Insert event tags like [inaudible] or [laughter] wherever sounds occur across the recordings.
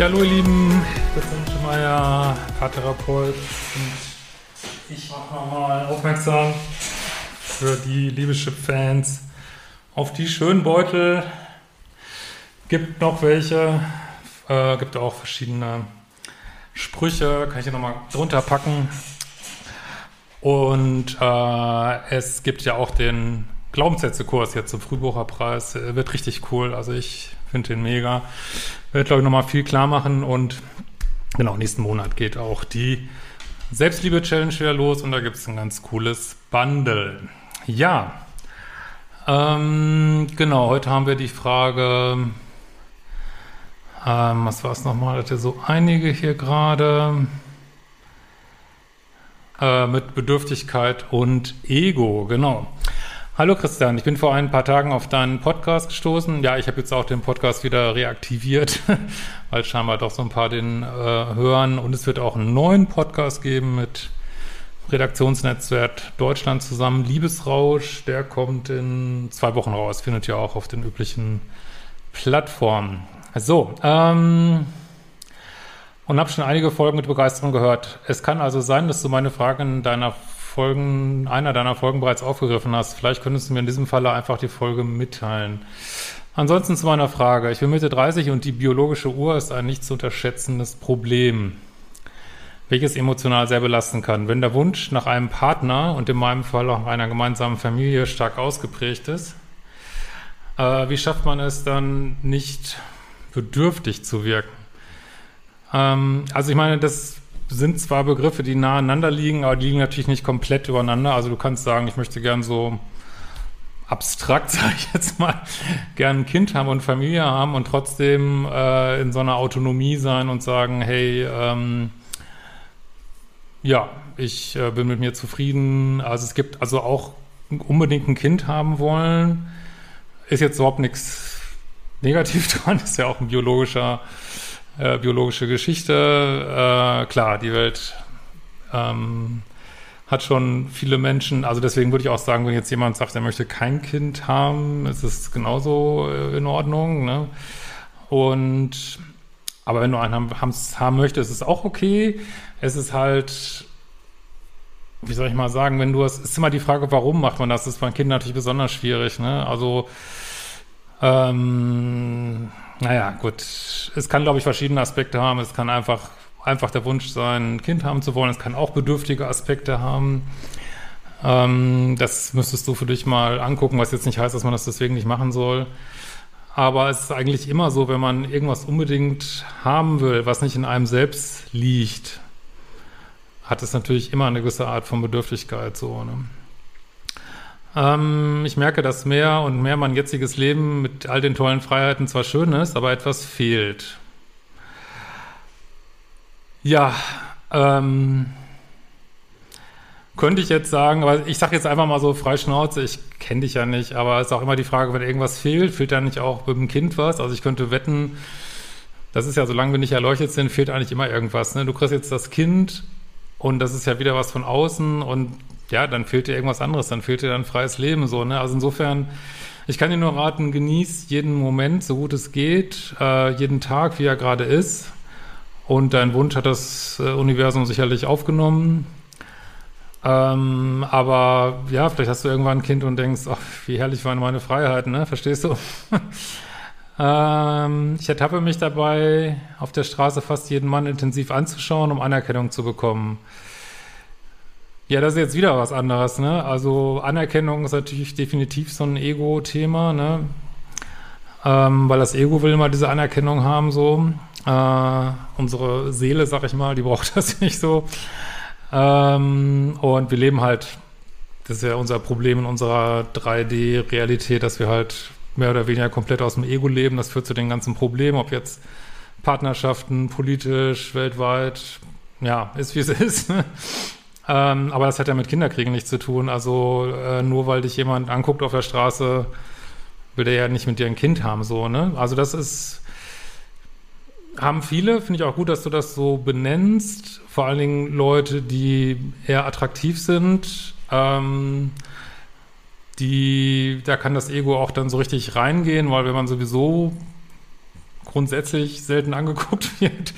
Ja, hallo ihr Lieben, ich bin Schemeier, Paartherapeut und ich mache nochmal aufmerksam für die Liebeschip-Fans auf die schönen Beutel. Gibt noch welche, äh, gibt auch verschiedene Sprüche, kann ich hier nochmal drunter packen. Und äh, es gibt ja auch den Glaubenssätze-Kurs jetzt zum Frühbucherpreis. Äh, wird richtig cool, also ich finde den mega. Wird, glaube ich, nochmal viel klar machen und genau, nächsten Monat geht auch die Selbstliebe-Challenge wieder los und da gibt es ein ganz cooles Bundle. Ja, ähm, genau, heute haben wir die Frage, ähm, was war es nochmal? Hatte so einige hier gerade äh, mit Bedürftigkeit und Ego, genau. Hallo Christian, ich bin vor ein paar Tagen auf deinen Podcast gestoßen. Ja, ich habe jetzt auch den Podcast wieder reaktiviert, [laughs] weil scheinbar doch so ein paar den äh, hören. Und es wird auch einen neuen Podcast geben mit Redaktionsnetzwerk Deutschland zusammen. Liebesrausch, der kommt in zwei Wochen raus. Findet ihr auch auf den üblichen Plattformen. So, ähm, und habe schon einige Folgen mit Begeisterung gehört. Es kann also sein, dass du meine Fragen in deiner Folgen, einer deiner Folgen bereits aufgegriffen hast. Vielleicht könntest du mir in diesem Falle einfach die Folge mitteilen. Ansonsten zu meiner Frage. Ich bin Mitte 30 und die biologische Uhr ist ein nicht zu unterschätzendes Problem, welches emotional sehr belasten kann. Wenn der Wunsch nach einem Partner und in meinem Fall auch einer gemeinsamen Familie stark ausgeprägt ist, äh, wie schafft man es dann nicht bedürftig zu wirken? Ähm, also ich meine, das sind zwar Begriffe, die nah aneinander liegen, aber die liegen natürlich nicht komplett übereinander. Also du kannst sagen, ich möchte gern so abstrakt, [laughs] sage ich jetzt mal, gern ein Kind haben und Familie haben und trotzdem äh, in so einer Autonomie sein und sagen, hey, ähm, ja, ich äh, bin mit mir zufrieden. Also es gibt also auch unbedingt ein Kind haben wollen. Ist jetzt überhaupt nichts negativ [laughs] dran, ist ja auch ein biologischer äh, biologische Geschichte. Äh, klar, die Welt ähm, hat schon viele Menschen, also deswegen würde ich auch sagen, wenn jetzt jemand sagt, er möchte kein Kind haben, ist es genauso äh, in Ordnung. Ne? Und aber wenn du einen haben, haben möchtest, ist es auch okay. Es ist halt, wie soll ich mal sagen, wenn du es ist immer die Frage, warum macht man das? Das ist bei Kindern natürlich besonders schwierig. Ne? Also ähm, naja, gut. Es kann, glaube ich, verschiedene Aspekte haben. Es kann einfach, einfach der Wunsch sein, ein Kind haben zu wollen. Es kann auch bedürftige Aspekte haben. Ähm, das müsstest du für dich mal angucken, was jetzt nicht heißt, dass man das deswegen nicht machen soll. Aber es ist eigentlich immer so, wenn man irgendwas unbedingt haben will, was nicht in einem selbst liegt, hat es natürlich immer eine gewisse Art von Bedürftigkeit, so, ne? Ähm, ich merke, dass mehr und mehr mein jetziges Leben mit all den tollen Freiheiten zwar schön ist, aber etwas fehlt. Ja, ähm, könnte ich jetzt sagen, aber ich sage jetzt einfach mal so frei Schnauze, ich kenne dich ja nicht, aber es ist auch immer die Frage, wenn irgendwas fehlt, fehlt da nicht auch mit dem Kind was? Also ich könnte wetten, das ist ja, solange wir nicht erleuchtet sind, fehlt eigentlich immer irgendwas. Ne? Du kriegst jetzt das Kind und das ist ja wieder was von außen und ja, dann fehlt dir irgendwas anderes, dann fehlt dir dann freies Leben so, ne? Also insofern, ich kann dir nur raten, genieß jeden Moment, so gut es geht, äh, jeden Tag, wie er gerade ist. Und dein Wunsch hat das äh, Universum sicherlich aufgenommen. Ähm, aber ja, vielleicht hast du irgendwann ein Kind und denkst, ach, wie herrlich waren meine Freiheiten, ne? Verstehst du? [laughs] ähm, ich ertappe mich dabei, auf der Straße fast jeden Mann intensiv anzuschauen, um Anerkennung zu bekommen. Ja, das ist jetzt wieder was anderes, ne? Also Anerkennung ist natürlich definitiv so ein Ego-Thema, ne? Ähm, weil das Ego will immer diese Anerkennung haben, so. Äh, unsere Seele, sag ich mal, die [laughs] braucht das nicht so. Ähm, und wir leben halt, das ist ja unser Problem in unserer 3D-Realität, dass wir halt mehr oder weniger komplett aus dem Ego leben. Das führt zu den ganzen Problemen, ob jetzt Partnerschaften, politisch, weltweit, ja, ist wie es [laughs] ist. Ähm, aber das hat ja mit Kinderkriegen nichts zu tun. Also äh, nur weil dich jemand anguckt auf der Straße, will der ja nicht mit dir ein Kind haben, so, ne? Also das ist, haben viele, finde ich auch gut, dass du das so benennst. Vor allen Dingen Leute, die eher attraktiv sind, ähm, die, da kann das Ego auch dann so richtig reingehen, weil wenn man sowieso grundsätzlich selten angeguckt [laughs] wird,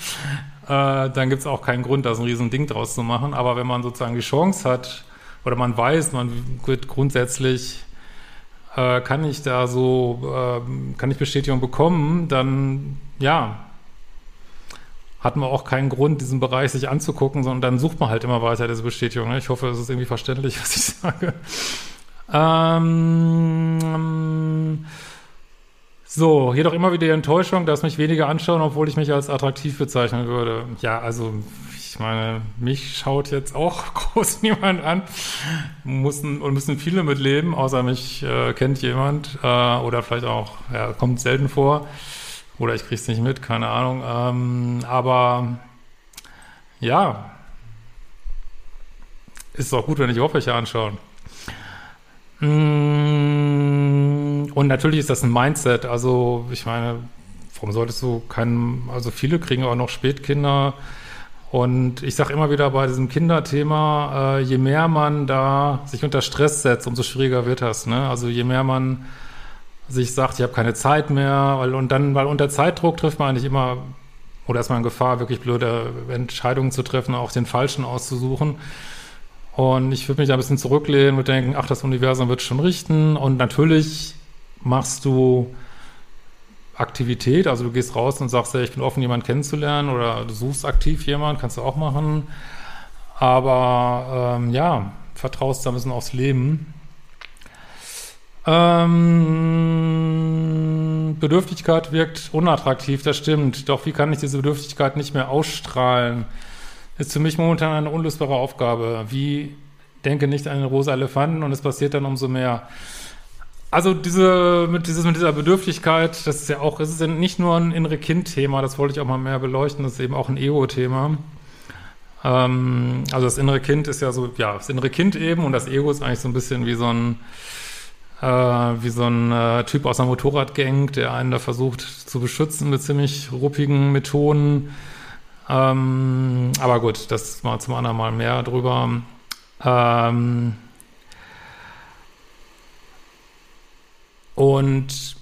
äh, dann gibt es auch keinen Grund, da so ein riesen Ding draus zu machen. Aber wenn man sozusagen die Chance hat oder man weiß, man wird grundsätzlich, äh, kann ich da so, äh, kann ich Bestätigung bekommen, dann ja, hat man auch keinen Grund, diesen Bereich sich anzugucken, sondern dann sucht man halt immer weiter diese Bestätigung. Ne? Ich hoffe, es ist irgendwie verständlich, [laughs] was ich sage. Ähm, so, jedoch immer wieder die Enttäuschung, dass mich weniger anschauen, obwohl ich mich als attraktiv bezeichnen würde. Ja, also ich meine, mich schaut jetzt auch [laughs] groß niemand an. Müssen, und müssen viele mitleben, außer mich äh, kennt jemand. Äh, oder vielleicht auch, ja, kommt selten vor. Oder ich krieg's nicht mit, keine Ahnung. Ähm, aber ja, ist auch gut, wenn ich auch welche anschauen. Mm, und natürlich ist das ein Mindset. Also, ich meine, warum solltest du keinen, also viele kriegen auch noch Spätkinder. Und ich sage immer wieder bei diesem Kinderthema, äh, je mehr man da sich unter Stress setzt, umso schwieriger wird das. Ne? Also je mehr man sich sagt, ich habe keine Zeit mehr, weil, und dann, weil unter Zeitdruck trifft man eigentlich immer, oder ist man in Gefahr, wirklich blöde Entscheidungen zu treffen, auch den falschen auszusuchen. Und ich würde mich da ein bisschen zurücklehnen und denken, ach, das Universum wird schon richten. Und natürlich machst du Aktivität, also du gehst raus und sagst, ja, ich bin offen, jemanden kennenzulernen oder du suchst aktiv jemanden, kannst du auch machen. Aber ähm, ja, vertraust da ein bisschen aufs Leben. Ähm, Bedürftigkeit wirkt unattraktiv, das stimmt. Doch wie kann ich diese Bedürftigkeit nicht mehr ausstrahlen? ist für mich momentan eine unlösbare Aufgabe. Wie denke nicht an den rosa Elefanten und es passiert dann umso mehr. Also diese, mit, dieses, mit dieser Bedürftigkeit, das ist ja auch, es ist nicht nur ein innere Kind-Thema, das wollte ich auch mal mehr beleuchten, das ist eben auch ein Ego-Thema. Ähm, also das innere Kind ist ja so, ja, das innere Kind eben und das Ego ist eigentlich so ein bisschen wie so ein, äh, wie so ein äh, Typ aus einer Motorradgang, der einen da versucht zu beschützen mit ziemlich ruppigen Methoden ähm, aber gut, das mal zum anderen Mal mehr drüber. Ähm, und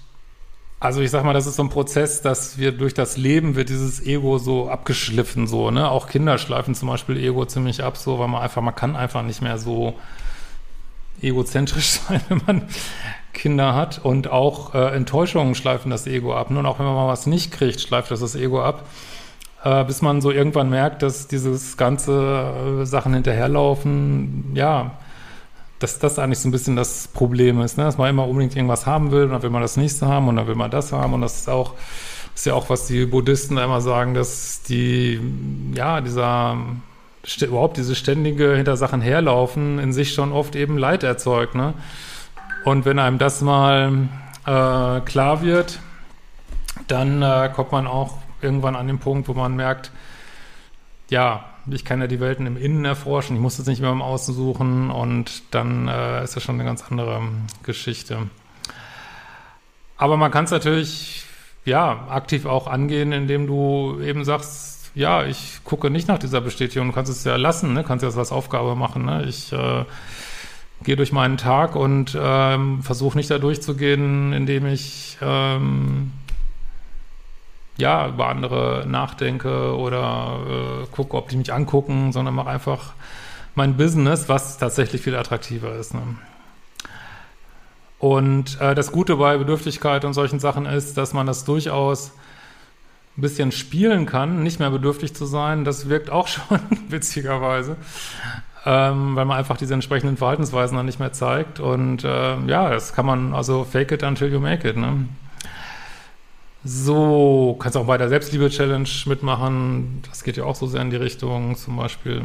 also ich sag mal, das ist so ein Prozess, dass wir durch das Leben wird dieses Ego so abgeschliffen, so, ne? Auch Kinder schleifen zum Beispiel Ego ziemlich ab, so, weil man einfach, man kann einfach nicht mehr so egozentrisch [laughs] sein, wenn man Kinder hat. Und auch äh, Enttäuschungen schleifen das Ego ab. Nur auch wenn man mal was nicht kriegt, schleift das das Ego ab äh, bis man so irgendwann merkt, dass dieses ganze äh, Sachen hinterherlaufen, ja, dass das eigentlich so ein bisschen das Problem ist, ne? dass man immer unbedingt irgendwas haben will und dann will man das nächste haben und dann will man das haben und das ist auch, ist ja auch, was die Buddhisten immer sagen, dass die, ja, dieser, überhaupt diese ständige hinter Sachen herlaufen in sich schon oft eben Leid erzeugt, ne? Und wenn einem das mal äh, klar wird, dann äh, kommt man auch irgendwann an den Punkt, wo man merkt, ja, ich kann ja die Welten im Innen erforschen, ich muss das nicht mehr im Außen suchen und dann äh, ist das schon eine ganz andere ähm, Geschichte. Aber man kann es natürlich, ja, aktiv auch angehen, indem du eben sagst, ja, ich gucke nicht nach dieser Bestätigung, du kannst es ja lassen, ne? kannst ja das als Aufgabe machen. Ne? Ich äh, gehe durch meinen Tag und ähm, versuche nicht da durchzugehen, indem ich ähm, ja, über andere nachdenke oder äh, gucke, ob die mich angucken, sondern mache einfach mein Business, was tatsächlich viel attraktiver ist. Ne? Und äh, das Gute bei Bedürftigkeit und solchen Sachen ist, dass man das durchaus ein bisschen spielen kann, nicht mehr bedürftig zu sein. Das wirkt auch [laughs] schon witzigerweise. ähm, weil man einfach diese entsprechenden Verhaltensweisen dann nicht mehr zeigt. Und äh, ja, das kann man, also fake it until you make it, ne? So, kannst auch bei der Selbstliebe-Challenge mitmachen. Das geht ja auch so sehr in die Richtung, zum Beispiel.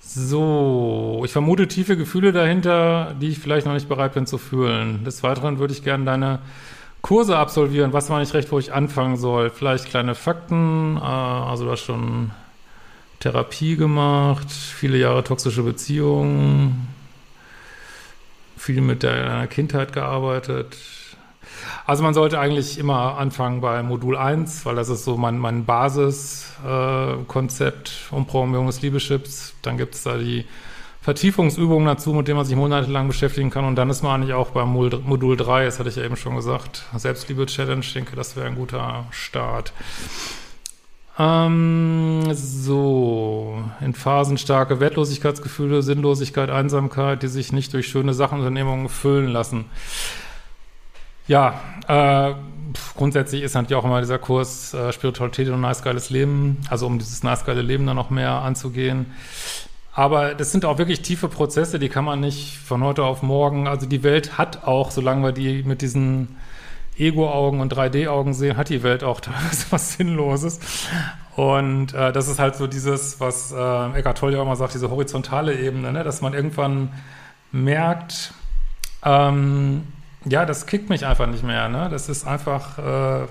So, ich vermute tiefe Gefühle dahinter, die ich vielleicht noch nicht bereit bin zu fühlen. Des Weiteren würde ich gerne deine Kurse absolvieren. Was war nicht recht, wo ich anfangen soll? Vielleicht kleine Fakten. Äh, also du hast schon Therapie gemacht, viele Jahre toxische Beziehungen, viel mit deiner Kindheit gearbeitet. Also man sollte eigentlich immer anfangen bei Modul 1, weil das ist so mein, mein Basiskonzept äh, Umprogrammierung des Liebeschips. Dann gibt es da die Vertiefungsübungen dazu, mit denen man sich monatelang beschäftigen kann. Und dann ist man eigentlich auch beim Modul 3, das hatte ich ja eben schon gesagt, Selbstliebe-Challenge. Ich denke, das wäre ein guter Start. Ähm, so, in Phasen starke Wertlosigkeitsgefühle, Sinnlosigkeit, Einsamkeit, die sich nicht durch schöne Sachenunternehmungen füllen lassen. Ja, äh, grundsätzlich ist natürlich auch immer dieser Kurs äh, Spiritualität und nice geiles Leben, also um dieses nice geile Leben dann noch mehr anzugehen. Aber das sind auch wirklich tiefe Prozesse, die kann man nicht von heute auf morgen, also die Welt hat auch, solange wir die mit diesen Ego-Augen und 3D-Augen sehen, hat die Welt auch [laughs] teilweise was Sinnloses. Und äh, das ist halt so dieses, was äh, Eckhart Tolle ja immer sagt, diese horizontale Ebene, ne? dass man irgendwann merkt, ähm, ja, das kickt mich einfach nicht mehr. Ne? Das ist einfach, äh,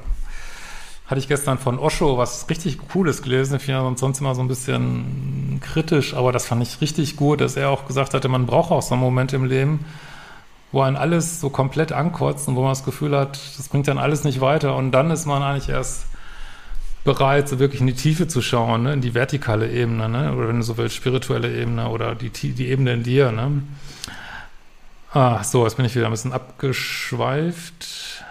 hatte ich gestern von Osho was richtig Cooles gelesen. Ich finde sonst immer so ein bisschen kritisch, aber das fand ich richtig gut, dass er auch gesagt hatte, man braucht auch so einen Moment im Leben, wo einen alles so komplett ankotzt und wo man das Gefühl hat, das bringt dann alles nicht weiter und dann ist man eigentlich erst bereit, so wirklich in die Tiefe zu schauen, ne? in die vertikale Ebene, ne? oder wenn du so willst, spirituelle Ebene oder die, die Ebene in dir. Ne? Ah, so, jetzt bin ich wieder ein bisschen abgeschweift.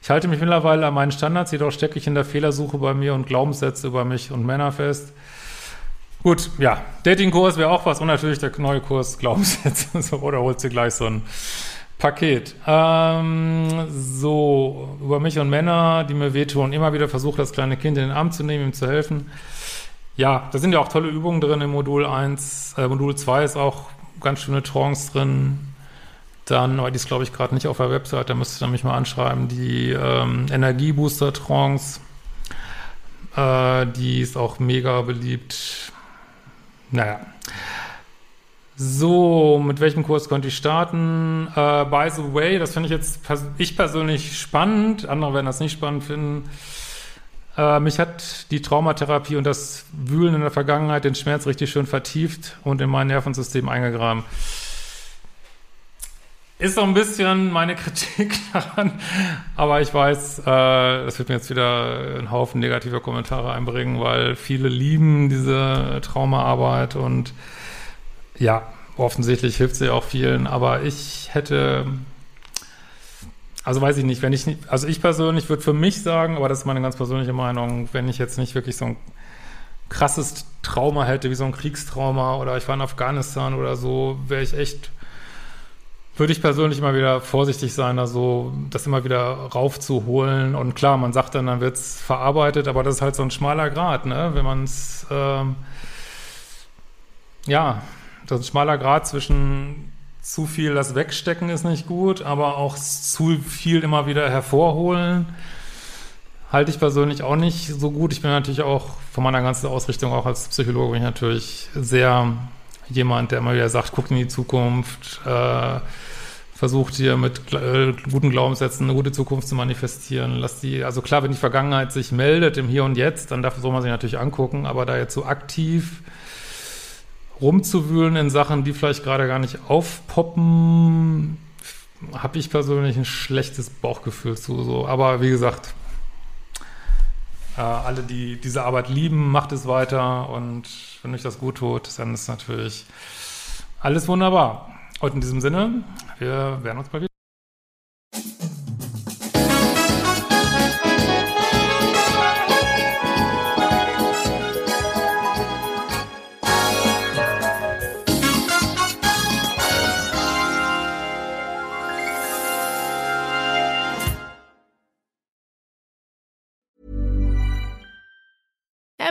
Ich halte mich mittlerweile an meinen Standards, jedoch stecke ich in der Fehlersuche bei mir und Glaubenssätze über mich und Männer fest. Gut, ja, Datingkurs wäre auch was und natürlich der neue Kurs Glaubenssätze. [laughs] oder holst du gleich so ein Paket. Ähm, so, über mich und Männer, die mir wehtun, immer wieder versuche, das kleine Kind in den Arm zu nehmen, ihm zu helfen. Ja, da sind ja auch tolle Übungen drin im Modul 1. Äh, Modul 2 ist auch ganz schöne Trance drin. Dann, aber die ist, glaube ich, gerade nicht auf der Website, da müsst ihr mich mal anschreiben, die ähm, Energiebooster-Trance. Äh, die ist auch mega beliebt. Naja. So, mit welchem Kurs könnte ich starten? Uh, by the way, das finde ich jetzt pers ich persönlich spannend. Andere werden das nicht spannend finden. Uh, mich hat die Traumatherapie und das Wühlen in der Vergangenheit den Schmerz richtig schön vertieft und in mein Nervensystem eingegraben. Ist so ein bisschen meine Kritik [laughs] daran, aber ich weiß, äh, wird mir jetzt wieder einen Haufen negativer Kommentare einbringen, weil viele lieben diese Traumaarbeit und ja, offensichtlich hilft sie auch vielen, aber ich hätte, also weiß ich nicht, wenn ich nicht, also ich persönlich würde für mich sagen, aber das ist meine ganz persönliche Meinung, wenn ich jetzt nicht wirklich so ein krasses Trauma hätte, wie so ein Kriegstrauma oder ich war in Afghanistan oder so, wäre ich echt würde ich persönlich immer wieder vorsichtig sein, also das immer wieder raufzuholen. Und klar, man sagt dann, dann wird's verarbeitet, aber das ist halt so ein schmaler Grad, ne? Wenn man es, ähm, ja, das ist ein schmaler Grad zwischen zu viel das Wegstecken ist nicht gut, aber auch zu viel immer wieder hervorholen halte ich persönlich auch nicht so gut. Ich bin natürlich auch von meiner ganzen Ausrichtung auch als Psychologe bin ich natürlich sehr jemand, der immer wieder sagt, guckt in die Zukunft, äh, versucht hier mit äh, guten Glaubenssätzen eine gute Zukunft zu manifestieren. Lass die, also klar, wenn die Vergangenheit sich meldet im Hier und Jetzt, dann darf, soll man sich natürlich angucken, aber da jetzt so aktiv rumzuwühlen in Sachen, die vielleicht gerade gar nicht aufpoppen, habe ich persönlich ein schlechtes Bauchgefühl zu. So. Aber wie gesagt, äh, alle, die diese Arbeit lieben, macht es weiter und wenn euch das gut tut, dann ist natürlich alles wunderbar. Und in diesem Sinne, wir werden uns bald wieder.